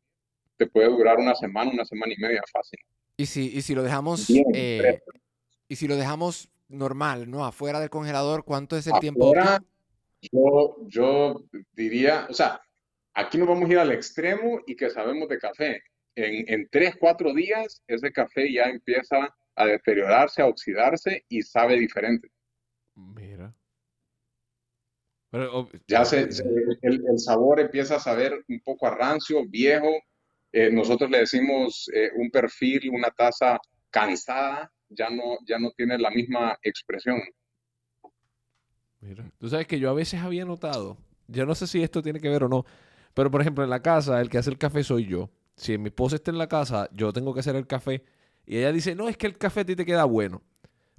te puede durar una semana, una semana y media fácil. Y si, y si lo dejamos, Bien, eh, y si lo dejamos normal, ¿no? Afuera del congelador, ¿cuánto es el tiempo Afuera, óptimo? yo, yo diría, o sea, aquí nos vamos a ir al extremo y que sabemos de café. En, en 3, 4 días, ese café ya empieza a deteriorarse, a oxidarse y sabe diferente. Mira. Pero, Ya se, se- el, el sabor empieza a saber un poco a rancio, viejo. Eh, nosotros le decimos eh, un perfil, una taza cansada, ya no, ya no tiene la misma expresión. Mira, tú sabes que yo a veces había notado, yo no sé si esto tiene que ver o no, pero por ejemplo en la casa el que hace el café soy yo. Si mi esposa está en la casa, yo tengo que hacer el café y ella dice, no, es que el café a ti te queda bueno.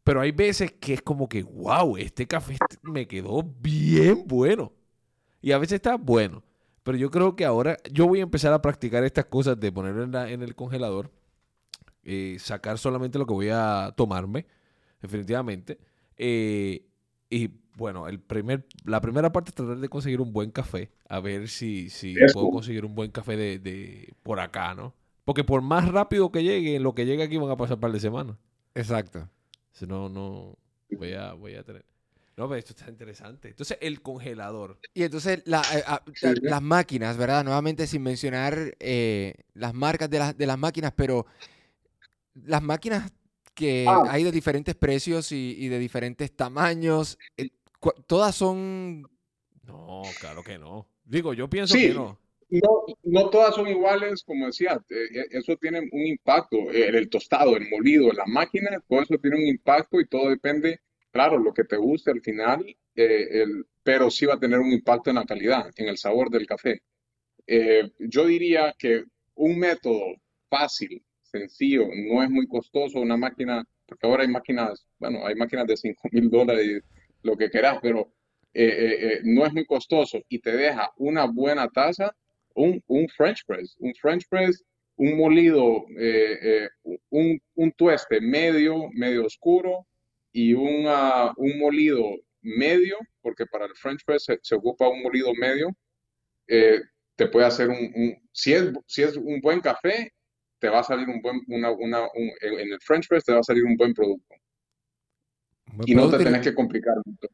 Pero hay veces que es como que, wow, este café me quedó bien bueno. Y a veces está bueno. Pero yo creo que ahora yo voy a empezar a practicar estas cosas de ponerlo en, la- en el congelador, eh, sacar solamente lo que voy a tomarme, definitivamente. Eh, y bueno, el primer, la primera parte es tratar de conseguir un buen café. A ver si, si puedo conseguir un buen café de, de por acá, ¿no? Porque por más rápido que llegue, en lo que llegue aquí van a pasar un par de semanas. Exacto. Si no, no voy a, voy a tener. No, pero esto está interesante. Entonces, el congelador. Y entonces la- eh, ah, Sí, la- sí. las máquinas, ¿verdad? Nuevamente sin mencionar eh, las marcas de, las de las máquinas, pero las máquinas que Ah. hay de diferentes precios y, y de diferentes tamaños, eh, todas son... No, claro que no. Digo, yo pienso Sí. que no. No, no todas son iguales, como decía, eh, eh, eso tiene un impacto, eh, el, tostado, el molido, la máquina, todo eso tiene un impacto y todo depende, claro, lo que te guste al final, el- pero sí va a tener un impacto en la calidad, en el sabor del café. Yo diría que un método fácil, sencillo, no es muy costoso, una máquina, porque ahora hay máquinas, bueno, hay máquinas de 5 mil dólares, lo que quieras, pero no es muy costoso y te deja una buena taza, un, un French press, un French press, un molido, eh, eh, un, un tueste medio, medio oscuro y un, ah, un molido medio, porque para el French press se, se ocupa un molido medio, eh, te puede hacer un, un- si es, si es un buen café, te va a salir un buen, una, una, un- en el French press te va a salir un buen producto buen y no te tenés que complicar mucho.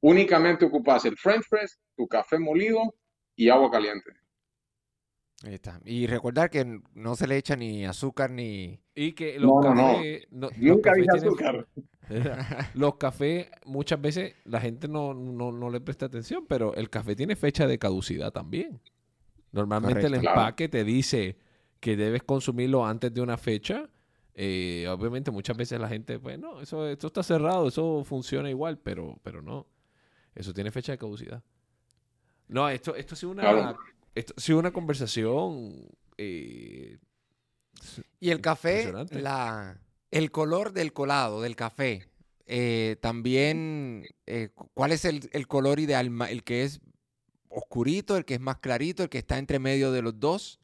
Únicamente ocupas el French press, tu café molido y agua caliente. Ahí está. Y recordar que no se le echa ni azúcar ni... Y que los No, no, no. cafés. no- los Nunca cafés tienen- azúcar. Los cafés, muchas veces la gente no, no, no le presta atención, pero el café tiene fecha de caducidad también. Normalmente el. Claro. empaque te dice que debes consumirlo antes de una fecha. Eh, obviamente muchas veces la gente, bueno, eso, esto está cerrado, eso funciona igual, pero, pero no. Eso tiene fecha de caducidad. No, esto, esto ha sido una, Claro. Esto ha sido una conversación. eh, Y el café, la, el color del colado, del café. eh, también, eh, cu- ¿cuál es el, el color ideal? ¿El que es oscurito, el que es más clarito, el que está entre medio de los dos?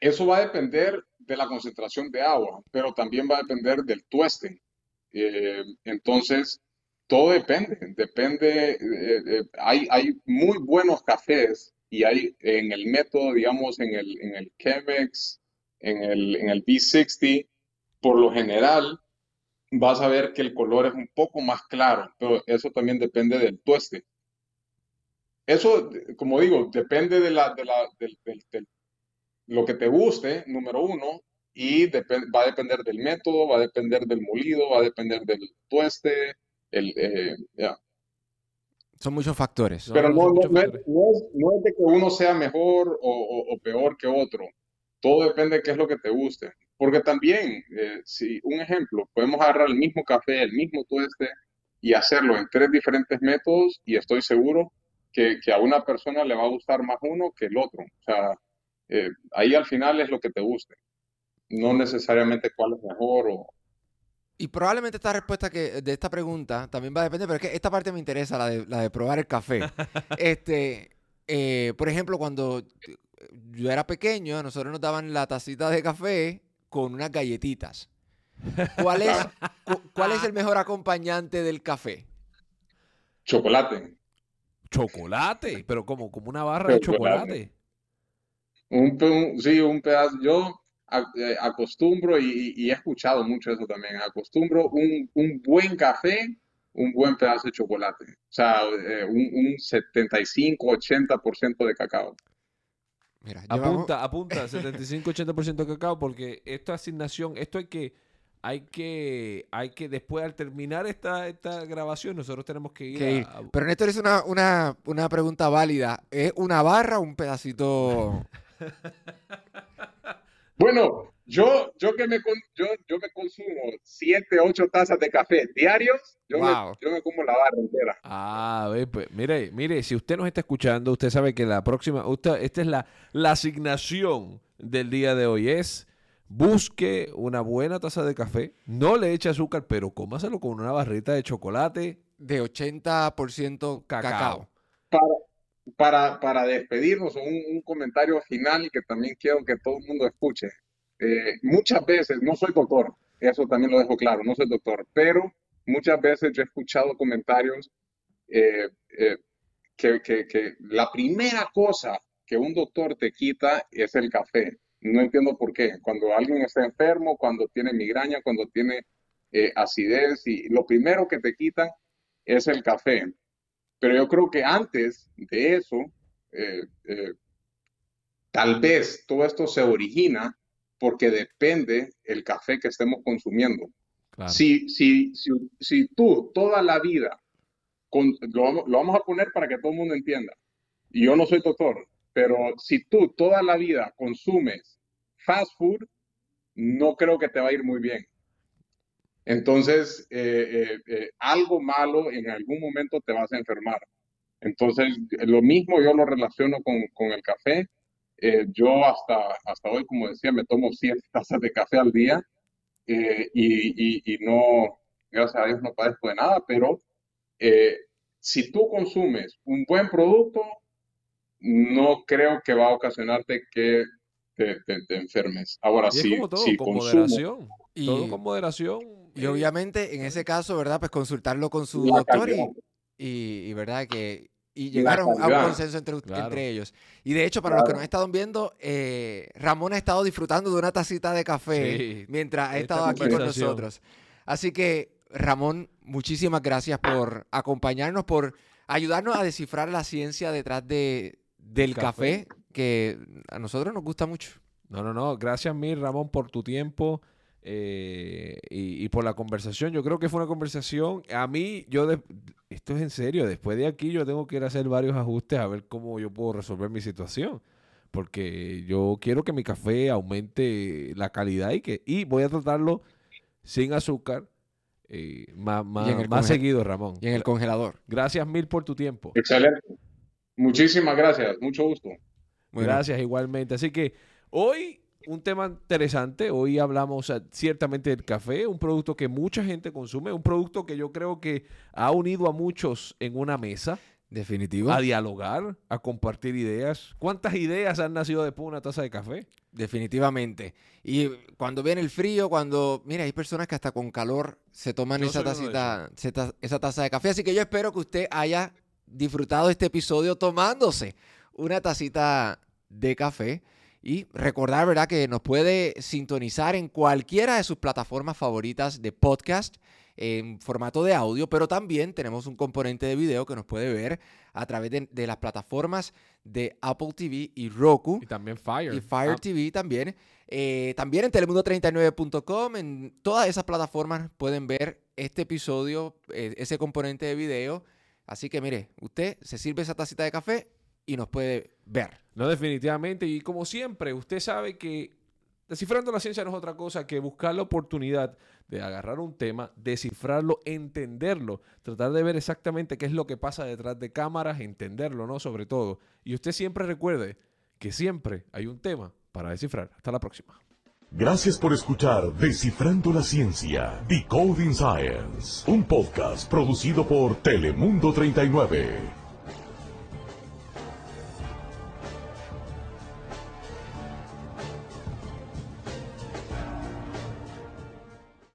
Eso va a depender de la concentración de agua, pero también va a depender del tueste. Eh, entonces, todo depende, depende, eh, eh, hay, muy buenos cafés y hay en el método, digamos, en el, en el Chemex, en el, en el B60, por lo general vas a ver que el color es un poco más claro, pero eso también depende del tueste. Eso, como digo, depende de la, de la, del- del- lo que te guste, número uno, y va a depender del método, va a depender del molido, va a depender del tueste, el, eh. Son muchos factores. Pero no, es, factores. no es- no es de que uno sea mejor o, o- o peor que otro. Todo depende de qué es lo que te guste. Porque también, eh, si un ejemplo, podemos agarrar el mismo café, el mismo tueste y hacerlo en tres diferentes métodos y estoy seguro que, que a una persona le va a gustar más uno que el otro. O sea, eh, ahí al final es lo que te guste. No necesariamente cuál es mejor o... Y probablemente esta respuesta que, de esta pregunta también va a depender, pero es que esta parte me interesa, la de, la de probar el café. este, eh, por ejemplo, cuando yo era pequeño, a nosotros nos daban la tacita de café con unas galletitas. ¿Cuál es, cu- cuál es el mejor acompañante del café? Chocolate. Chocolate, pero como, como una barra de Chocolate. Un, pe- un- sí, un pedazo. Yo acostumbro y, y he escuchado mucho eso también. Acostumbro un, un buen café, un buen pedazo de chocolate. O sea, eh, un, un 75-80% de cacao. Mira, llevamos- Apunta, apunta, 75-80% de cacao, porque esta asignación, esto hay que, hay que, hay que después al terminar esta, esta grabación, nosotros tenemos que ir, que ir. a- a- Pero Néstor es una, una, una pregunta válida. ¿Es una barra o un pedacito? Bueno, yo, yo que me, con- yo, yo me consumo 7, 8 tazas de café diarios, yo, me, Wow. yo me como la barra entera. Ah, ve, pues, mire, mire, si usted nos está escuchando, usted sabe que la próxima, usted, esta es la, la asignación del día de hoy, es busque una buena taza de café, no le eche azúcar, pero cómaselo con una barrita de chocolate. De 80% cacao. Cacao. Para, para, despedirnos, un, comentario final que también quiero que todo el mundo escuche. Eh, muchas veces, no soy doctor, eso también lo dejo claro, no soy doctor, pero muchas veces yo he escuchado comentarios eh, eh, que, la primera cosa que un doctor te quita es el café. No entiendo por qué. Cuando alguien está enfermo, cuando tiene migraña, cuando tiene acidez, lo primero que te quitan es el café. Pero yo creo que antes de eso, eh, eh, tal vez todo esto se origina porque depende el café que estemos consumiendo. Claro. Si, si, si, si tú toda la vida, con, lo, vamos- lo vamos a poner para que todo el mundo entienda, y yo no soy doctor, pero si tú toda la vida consumes fast food, no creo que te va a ir muy bien. Entonces, eh, eh, eh, algo malo en algún momento te vas a enfermar. Entonces, lo mismo yo lo relaciono con, con el café. Yo hasta, hasta hoy, como decía, me tomo 100 tazas de café al día y, y- y no, gracias a Dios, no padezco de nada, pero si tú consumes un buen producto, no creo que va a ocasionarte que te, te- te enfermes. Ahora, es si, como todo, si con consumo, moderación. Y, Todo con moderación. Y obviamente, en ese caso, ¿verdad? Pues consultarlo con su la doctor y, y, y, ¿verdad? Que, y La llegar a un, consenso entre, Claro. entre ellos. Y de hecho, para los que Claro. nos estado viendo, eh, Ramón ha estado disfrutando de una tacita de café Sí, mientras ha esta estado aquí con nosotros. Así que, Ramón, muchísimas gracias por acompañarnos, por ayudarnos a descifrar la ciencia detrás de, del Café. café, que a nosotros nos gusta mucho. No, no, no. Gracias mil, Ramón, por tu tiempo eh, y, y por la conversación. Yo creo que fue una conversación. A mí, yo, de- esto es en serio. Después de aquí, yo tengo que ir a hacer varios ajustes a ver cómo yo puedo resolver mi situación. porque yo quiero que mi café aumente la calidad y que y voy a tratarlo sin azúcar eh, más, más, más seguido, Ramón. Y en el congelador. Gracias mil por tu tiempo. Excelente. Muchísimas gracias, mucho gusto. Bueno, Gracias igualmente. Así que hoy un tema interesante. Hoy hablamos ciertamente del café, un producto que mucha gente consume, un producto que yo creo que ha unido a muchos en una mesa Definitivo. a dialogar, a compartir ideas. ¿Cuántas ideas han nacido después de una taza de café? Definitivamente. Y cuando viene el frío, cuando, mira, hay personas que hasta con calor se toman esa tacita, esa taza de café. Así que yo espero que usted haya disfrutado este episodio tomándose una tacita de café. Y recordar, ¿verdad?, que nos puede sintonizar en cualquiera de sus plataformas favoritas de podcast en formato de audio, pero también tenemos un componente de video que nos puede ver a través de, de las plataformas de Apple TV y Roku Y también Fire. y Fire Ah, TV también. Eh, también en telemundo39.com, en todas esas plataformas pueden ver este episodio, eh, ese componente de video. Así que mire, usted se sirve esa tacita de café y nos puede ver. No, definitivamente. Y como siempre, usted sabe que descifrando la ciencia no es otra cosa que buscar la oportunidad de agarrar un tema, descifrarlo, entenderlo, tratar de ver exactamente qué es lo que pasa detrás de cámaras, entenderlo, ¿no? Sobre todo. Y usted siempre recuerde que siempre hay un tema para descifrar. Hasta la próxima. Gracias por escuchar Descifrando la Ciencia, Decoding Science, un podcast producido por Telemundo 39.